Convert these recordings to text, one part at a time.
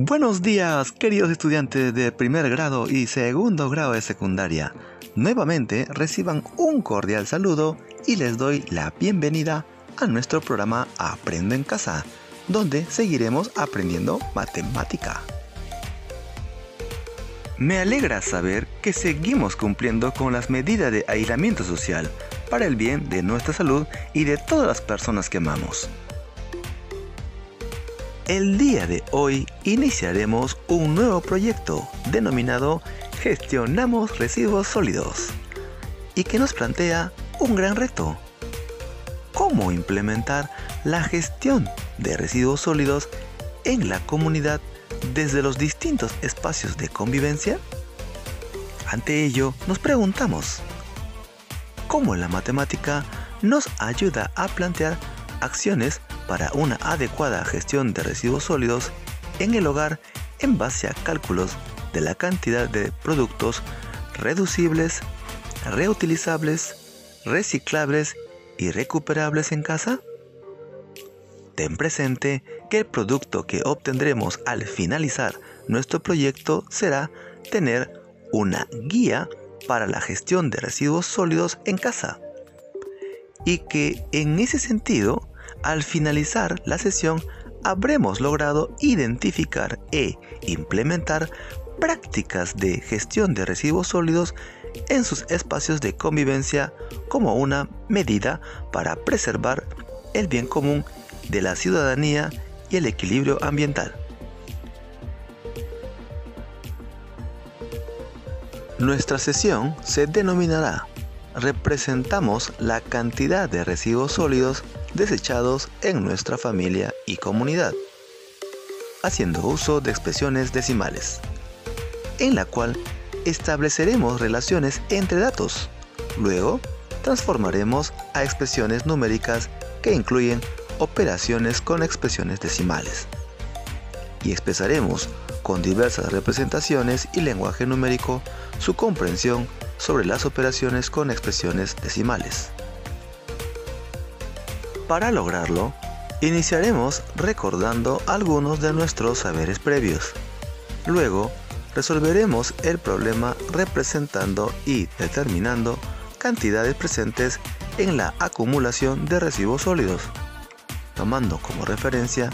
Buenos días, queridos estudiantes de primer grado y segundo grado de secundaria. Nuevamente reciban un cordial saludo y les doy la bienvenida a nuestro programa Aprendo en casa, donde seguiremos aprendiendo matemática. Me alegra saber que seguimos cumpliendo con las medidas de aislamiento social para el bien de nuestra salud y de todas las personas que amamos. El día de hoy iniciaremos un nuevo proyecto denominado Gestionamos Residuos Sólidos y que nos plantea un gran reto. ¿Cómo implementar la gestión de residuos sólidos en la comunidad desde los distintos espacios de convivencia? Ante ello, nos preguntamos, ¿cómo la matemática nos ayuda a plantear acciones para una adecuada gestión de residuos sólidos en el hogar en base a cálculos de la cantidad de productos reducibles, reutilizables, reciclables y recuperables en casa? Ten presente que el producto que obtendremos al finalizar nuestro proyecto será tener una guía para la gestión de residuos sólidos en casa. Y que en ese sentido al finalizar la sesión habremos logrado identificar e implementar prácticas de gestión de residuos sólidos en sus espacios de convivencia como una medida para preservar el bien común de la ciudadanía y el equilibrio ambiental. Nuestra sesión se denominará Representamos la cantidad de residuos sólidos desechados en nuestra familia y comunidad, haciendo uso de expresiones decimales, en la cual estableceremos relaciones entre datos. Luego, transformaremos a expresiones numéricas que incluyen operaciones con expresiones decimales. Y expresaremos con diversas representaciones y lenguaje numérico su comprensión sobre las operaciones con expresiones decimales. Para lograrlo, iniciaremos recordando algunos de nuestros saberes previos. Luego, resolveremos el problema representando y determinando cantidades presentes en la acumulación de residuos sólidos, tomando como referencia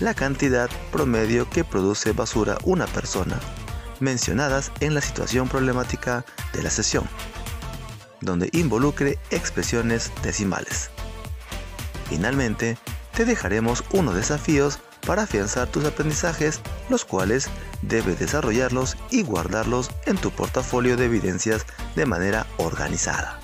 la cantidad promedio que produce basura una persona, mencionadas en la situación problemática de la sesión, donde involucre expresiones decimales. Finalmente, te dejaremos unos desafíos para afianzar tus aprendizajes, los cuales debes desarrollarlos y guardarlos en tu portafolio de evidencias de manera organizada.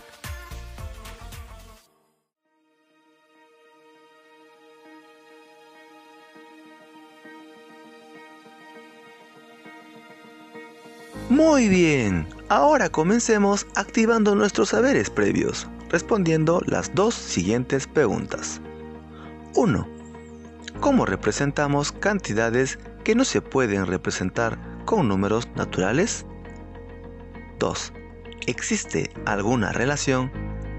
Muy bien, ahora comencemos activando nuestros saberes previos respondiendo las dos siguientes preguntas. 1. ¿Cómo representamos cantidades que no se pueden representar con números naturales? 2. ¿Existe alguna relación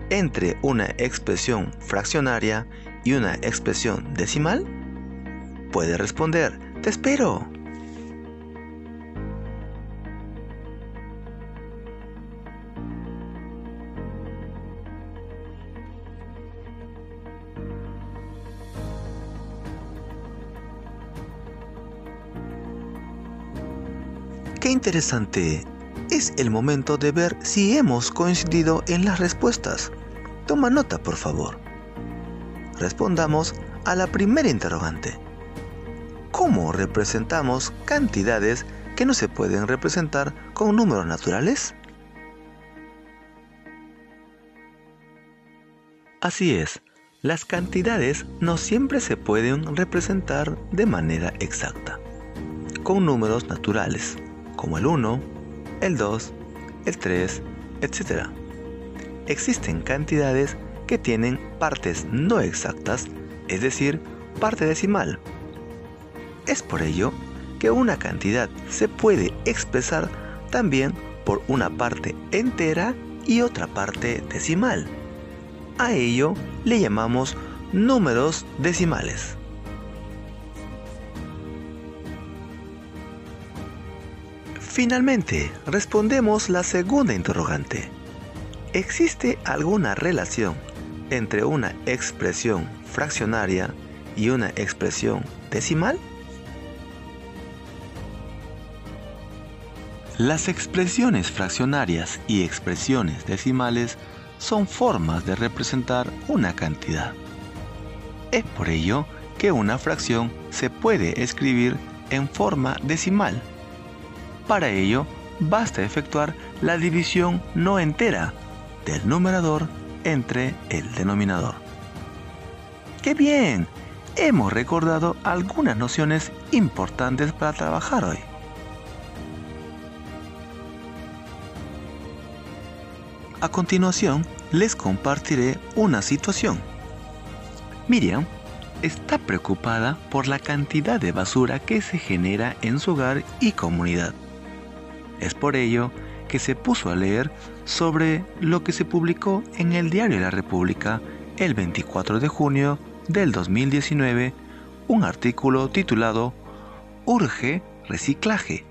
entre una expresión fraccionaria y una expresión decimal? Puede responder, te espero. Qué interesante. Es el momento de ver si hemos coincidido en las respuestas. Toma nota, por favor. Respondamos a la primera interrogante. ¿Cómo representamos cantidades que no se pueden representar con números naturales? Así es, las cantidades no siempre se pueden representar de manera exacta. con números naturales, como el 1, el 2, el 3, etc. Existen cantidades que tienen partes no exactas, es decir, parte decimal. Es por ello que una cantidad se puede expresar también por una parte entera y otra parte decimal. A ello le llamamos números decimales. Finalmente, respondemos la segunda interrogante. ¿Existe alguna relación entre una expresión fraccionaria y una expresión decimal? Las expresiones fraccionarias y expresiones decimales son formas de representar una cantidad. Es por ello que una fracción se puede escribir en forma decimal. Para ello, basta efectuar la división no entera del numerador entre el denominador. ¡Qué bien! Hemos recordado algunas nociones importantes para trabajar hoy. A continuación, les compartiré una situación. Miriam está preocupada por la cantidad de basura que se genera en su hogar y comunidad. Es por ello que se puso a leer sobre lo que se publicó en el Diario de la República el 24 de junio del 2019, un artículo titulado Urge reciclaje.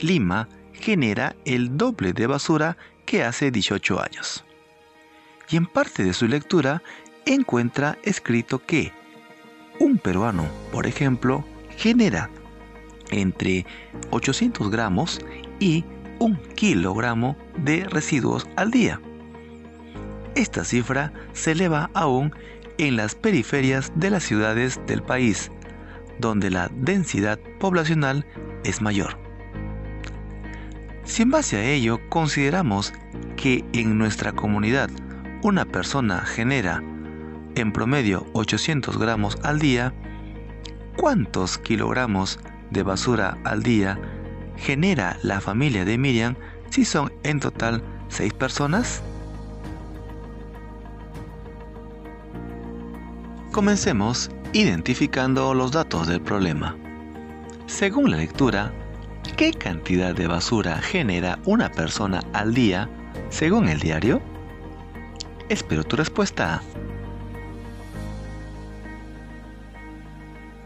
Lima genera el doble de basura que hace 18 años. Y en parte de su lectura encuentra escrito que un peruano, por ejemplo, genera entre 800 gramos y un kilogramo de residuos al día. Esta cifra se eleva aún en las periferias de las ciudades del país, donde la densidad poblacional es mayor. Si en base a ello consideramos que en nuestra comunidad una persona genera en promedio 800 gramos al día, ¿cuántos kilogramos de basura al día genera la familia de Miriam si son en total 6 personas? Comencemos identificando los datos del problema. Según la lectura, ¿Qué cantidad de basura genera una persona al día según el diario? Espero tu respuesta.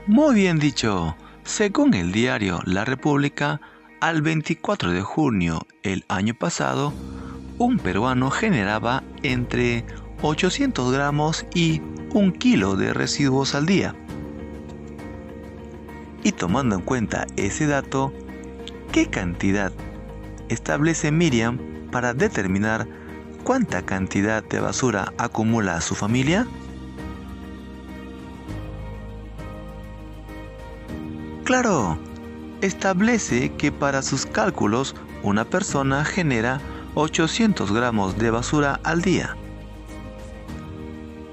Muy bien dicho. Según el diario La República, al 24 de junio el año pasado, un peruano generaba entre 800 gramos y un kilo de residuos al día. Y tomando en cuenta ese dato, ¿Qué cantidad establece Miriam para determinar cuánta cantidad de basura acumula su familia? Claro, establece que para sus cálculos una persona genera 800 gramos de basura al día.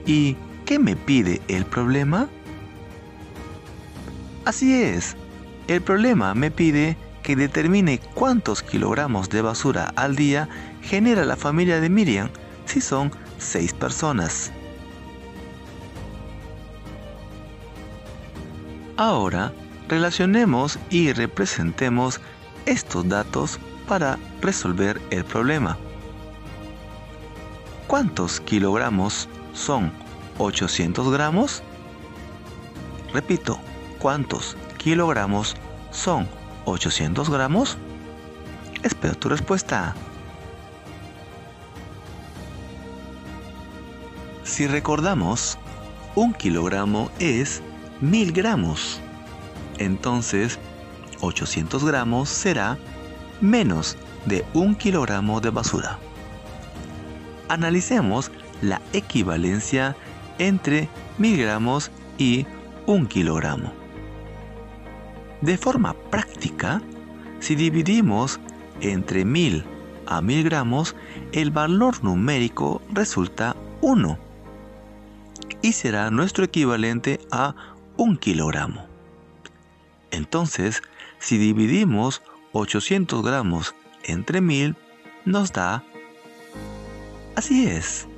¿Y qué me pide el problema? Así es, el problema me pide que determine cuántos kilogramos de basura al día genera la familia de Miriam si son seis personas. Ahora, relacionemos y representemos estos datos para resolver el problema. ¿Cuántos kilogramos son 800 gramos? Repito, ¿cuántos kilogramos son 800 gramos? Espero tu respuesta. Si recordamos, un kilogramo es 1000 gramos. Entonces, 800 gramos será menos de un kilogramo de basura. Analicemos la equivalencia entre 1000 gramos y un kilogramo. De forma práctica, si dividimos entre 1000 a 1000 gramos, el valor numérico resulta 1 y será nuestro equivalente a 1 kilogramo. Entonces, Si dividimos 800 gramos entre 1000, nos da... Así es,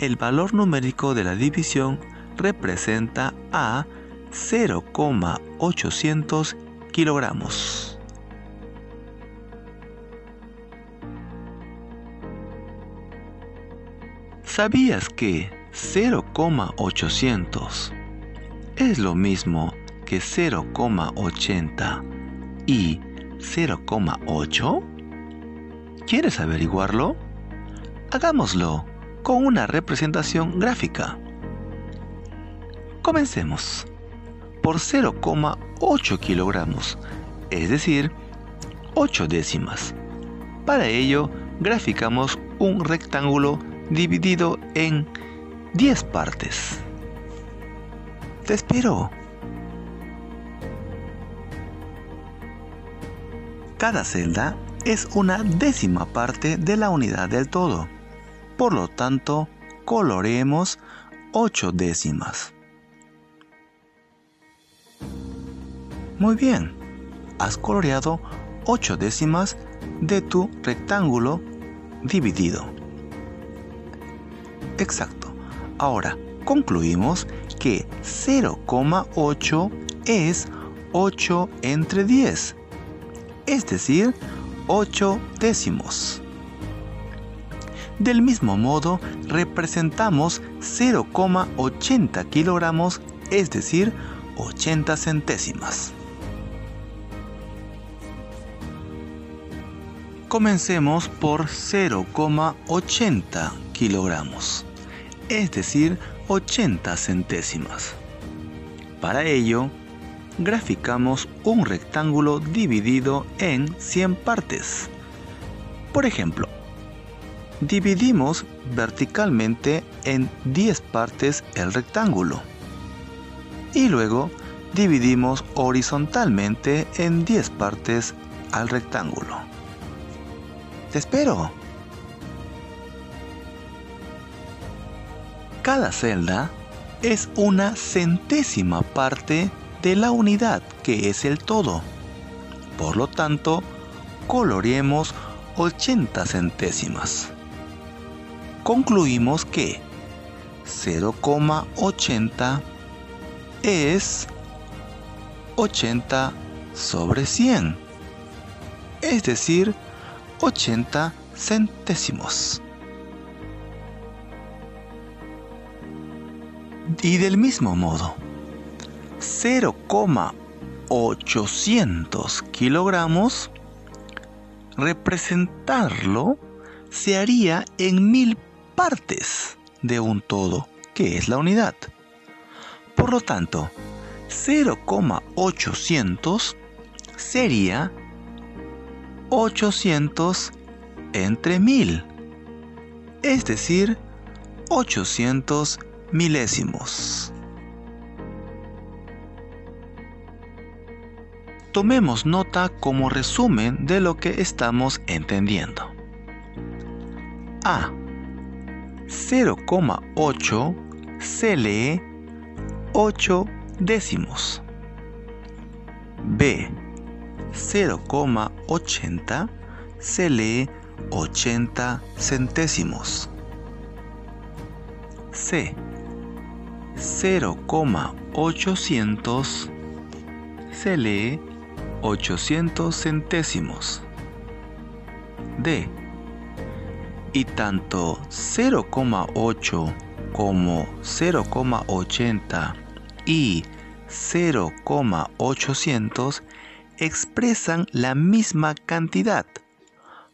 el valor numérico de la división representa a 0,800 kilogramos. ¿Sabías que 0,800 es lo mismo que 0,80 y 0,8? ¿Quieres averiguarlo? Hagámoslo con una representación gráfica. Comencemos. Por 0,8 kilogramos, es decir, 8 décimas. Para ello, graficamos un rectángulo dividido en 10 partes. Te espero. Cada celda es una décima parte de la unidad del todo. Por lo tanto, coloreemos 8 décimas. Muy bien, has coloreado 8 décimas de tu rectángulo dividido. Exacto. Ahora, concluimos que 0,8 es 8 entre 10, es decir, 8 décimos. Del mismo modo, representamos 0,80 kilogramos, es decir, 80 centésimas. Comencemos por 0,80 kilogramos, es decir, 80 centésimas. Para ello, graficamos un rectángulo dividido en 100 partes. Por ejemplo, dividimos verticalmente en 10 partes el rectángulo y luego dividimos horizontalmente en 10 partes al rectángulo. Te espero. Cada celda es una centésima parte de la unidad que es el todo. Por lo tanto, coloreemos 80 centésimas. Concluimos que 0,80 es 80 sobre 100, es decir, 80 centésimos. Y del mismo modo, 0,800 kilogramos, representarlo se haría en mil partes de un todo, que es la unidad. Por lo tanto, 0,800 sería 800 entre 1000, es decir, 800 milésimos. Tomemos nota como resumen de lo que estamos entendiendo. A. 0,8 se lee 8 décimos. B. 0,80 se lee 80 centésimos. C. 0,800 se lee 800 centésimos. D. Y tanto 0,8 como 0,80 y 0,800 expresan la misma cantidad,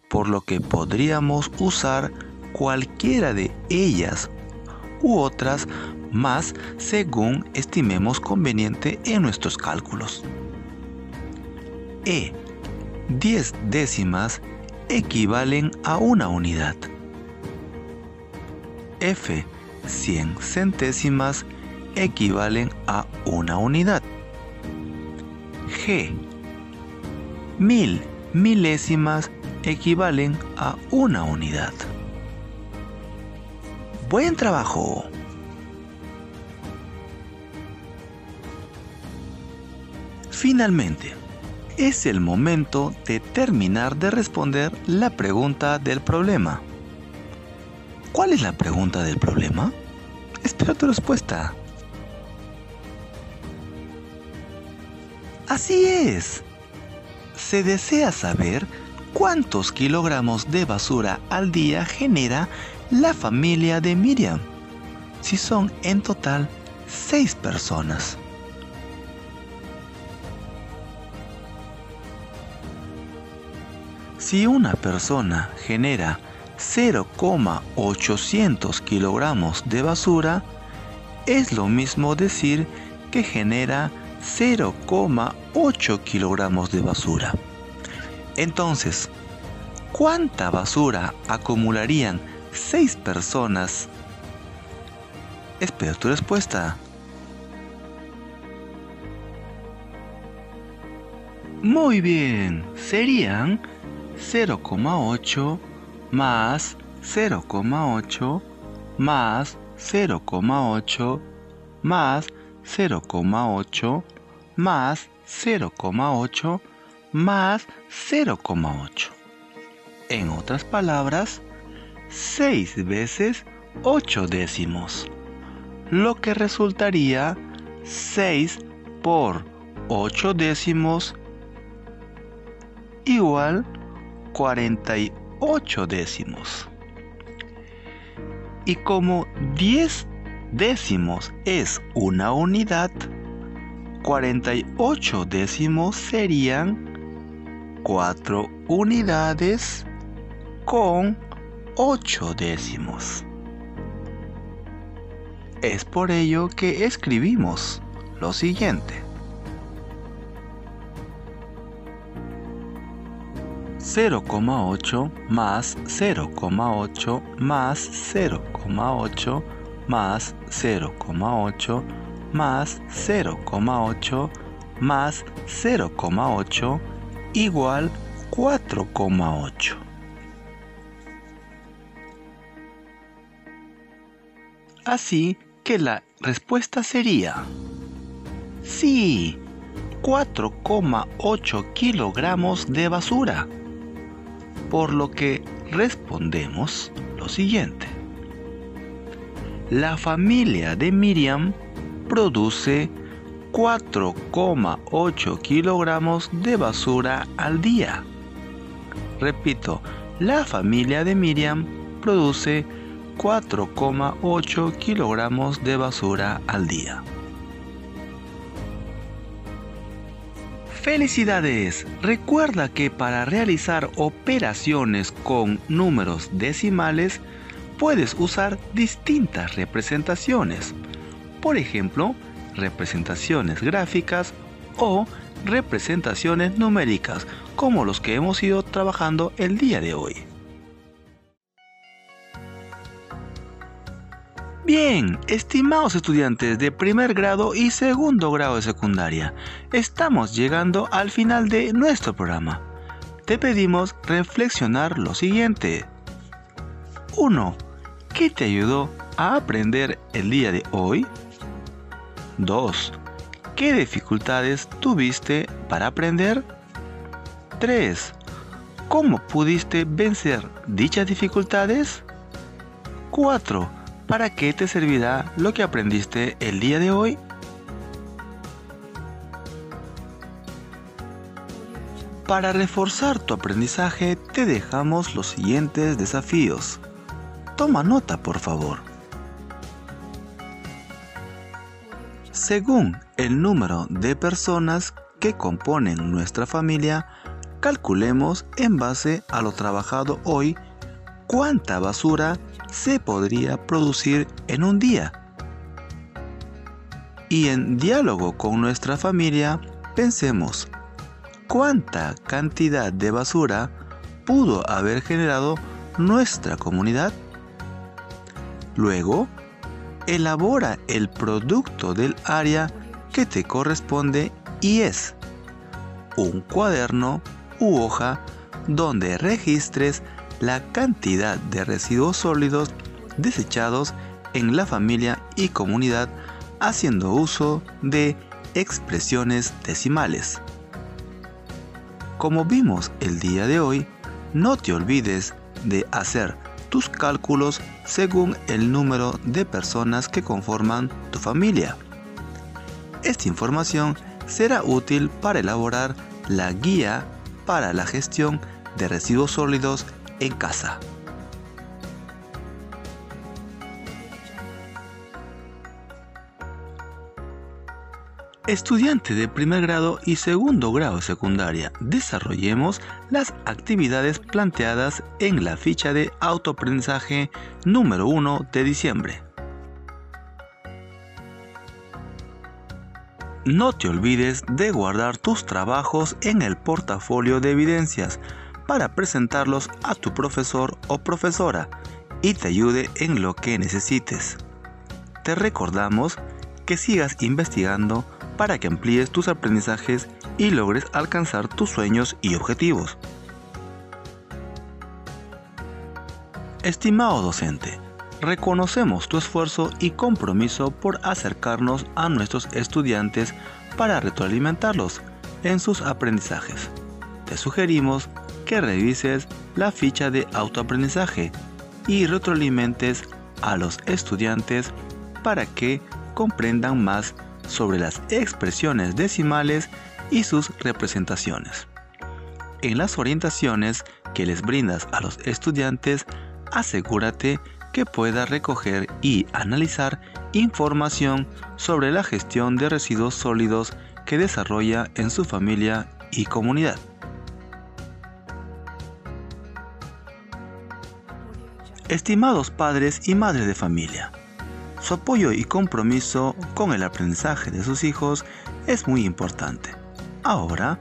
por lo que podríamos usar cualquiera de ellas u otras más según estimemos conveniente en nuestros cálculos. E. 10 décimas equivalen a una unidad. F. 100 centésimas equivalen a una unidad. G mil milésimas equivalen a una unidad. Buen trabajo. Finalmente, es el momento de terminar de responder la pregunta del problema. ¿Cuál es la pregunta del problema? Espero tu respuesta. Así es. Se desea saber cuántos kilogramos de basura al día genera la familia de Miriam, si son en total seis personas. Si una persona genera 0,800 kilogramos de basura, es lo mismo decir que genera 0,8 kilogramos de basura. Entonces, ¿cuánta basura acumularían 6 personas? Espero tu respuesta. Muy bien, serían 0,8 más 0,8 más 0,8 más 0,8 más 0,8 más 0,8. En otras palabras, 6 veces 8 décimos, lo que resultaría 6 por 8 décimos igual 48 décimos. Y como 10 décimos es una unidad, 48 décimos serían 4 unidades con 8 décimos. Es por ello que escribimos lo siguiente. 0,8 más 0,8 más 0,8 más 0,8 más 0,8 más 0,8 igual 4,8. Así que la respuesta sería, sí, 4,8 kilogramos de basura por lo que respondemos lo siguiente. La familia de Miriam produce 4,8 kilogramos de basura al día. Repito, la familia de Miriam produce 4,8 kilogramos de basura al día. Felicidades. Recuerda que para realizar operaciones con números decimales puedes usar distintas representaciones. Por ejemplo, representaciones gráficas o representaciones numéricas como los que hemos ido trabajando el día de hoy. Bien, estimados estudiantes de primer grado y segundo grado de secundaria, estamos llegando al final de nuestro programa. Te pedimos reflexionar lo siguiente. 1. ¿Qué te ayudó a aprender el día de hoy? 2. ¿Qué dificultades tuviste para aprender? 3. ¿Cómo pudiste vencer dichas dificultades? 4 ¿Para qué te servirá lo que aprendiste el día de hoy? Para reforzar tu aprendizaje te dejamos los siguientes desafíos. Toma nota, por favor. Según el número de personas que componen nuestra familia, calculemos en base a lo trabajado hoy cuánta basura se podría producir en un día. Y en diálogo con nuestra familia, pensemos, ¿cuánta cantidad de basura pudo haber generado nuestra comunidad? Luego, elabora el producto del área que te corresponde y es un cuaderno u hoja donde registres la cantidad de residuos sólidos desechados en la familia y comunidad haciendo uso de expresiones decimales. Como vimos el día de hoy, no te olvides de hacer tus cálculos según el número de personas que conforman tu familia. Esta información será útil para elaborar la guía para la gestión de residuos sólidos en casa. Estudiante de primer grado y segundo grado secundaria, desarrollemos las actividades planteadas en la ficha de autoaprendizaje número 1 de diciembre. No te olvides de guardar tus trabajos en el portafolio de evidencias para presentarlos a tu profesor o profesora y te ayude en lo que necesites. Te recordamos que sigas investigando para que amplíes tus aprendizajes y logres alcanzar tus sueños y objetivos. Estimado docente, reconocemos tu esfuerzo y compromiso por acercarnos a nuestros estudiantes para retroalimentarlos en sus aprendizajes. Te sugerimos que revises la ficha de autoaprendizaje y retroalimentes a los estudiantes para que comprendan más sobre las expresiones decimales y sus representaciones. En las orientaciones que les brindas a los estudiantes, asegúrate que pueda recoger y analizar información sobre la gestión de residuos sólidos que desarrolla en su familia y comunidad. Estimados padres y madres de familia, su apoyo y compromiso con el aprendizaje de sus hijos es muy importante. Ahora,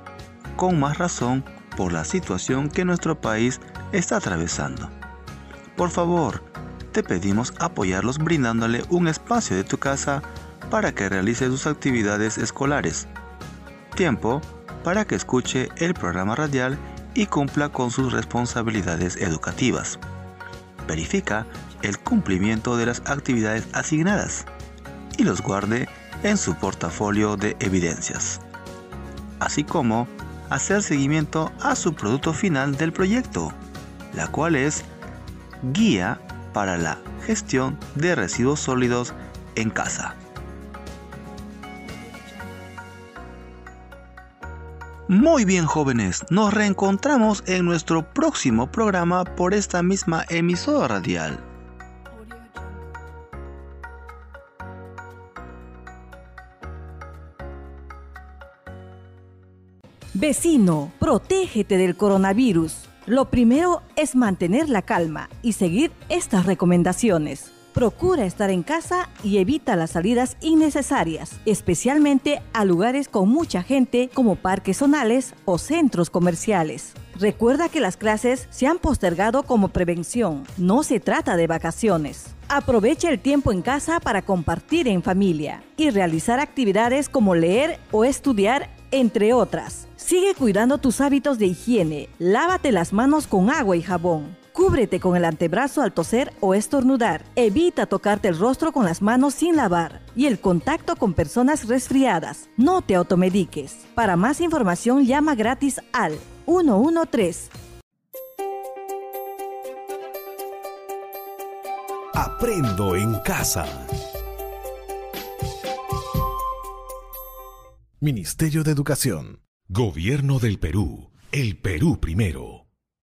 con más razón por la situación que nuestro país está atravesando. Por favor, te pedimos apoyarlos brindándole un espacio de tu casa para que realice sus actividades escolares. Tiempo para que escuche el programa radial y cumpla con sus responsabilidades educativas. Verifica el cumplimiento de las actividades asignadas y los guarde en su portafolio de evidencias, así como hacer seguimiento a su producto final del proyecto, la cual es Guía para la gestión de residuos sólidos en casa. Muy bien jóvenes, nos reencontramos en nuestro próximo programa por esta misma emisora radial. Vecino, protégete del coronavirus. Lo primero es mantener la calma y seguir estas recomendaciones. Procura estar en casa y evita las salidas innecesarias, especialmente a lugares con mucha gente como parques zonales o centros comerciales. Recuerda que las clases se han postergado como prevención, no se trata de vacaciones. Aprovecha el tiempo en casa para compartir en familia y realizar actividades como leer o estudiar, entre otras. Sigue cuidando tus hábitos de higiene. Lávate las manos con agua y jabón. Cúbrete con el antebrazo al toser o estornudar. Evita tocarte el rostro con las manos sin lavar y el contacto con personas resfriadas. No te automediques. Para más información llama gratis al 113. Aprendo en casa. Ministerio de Educación. Gobierno del Perú. El Perú primero.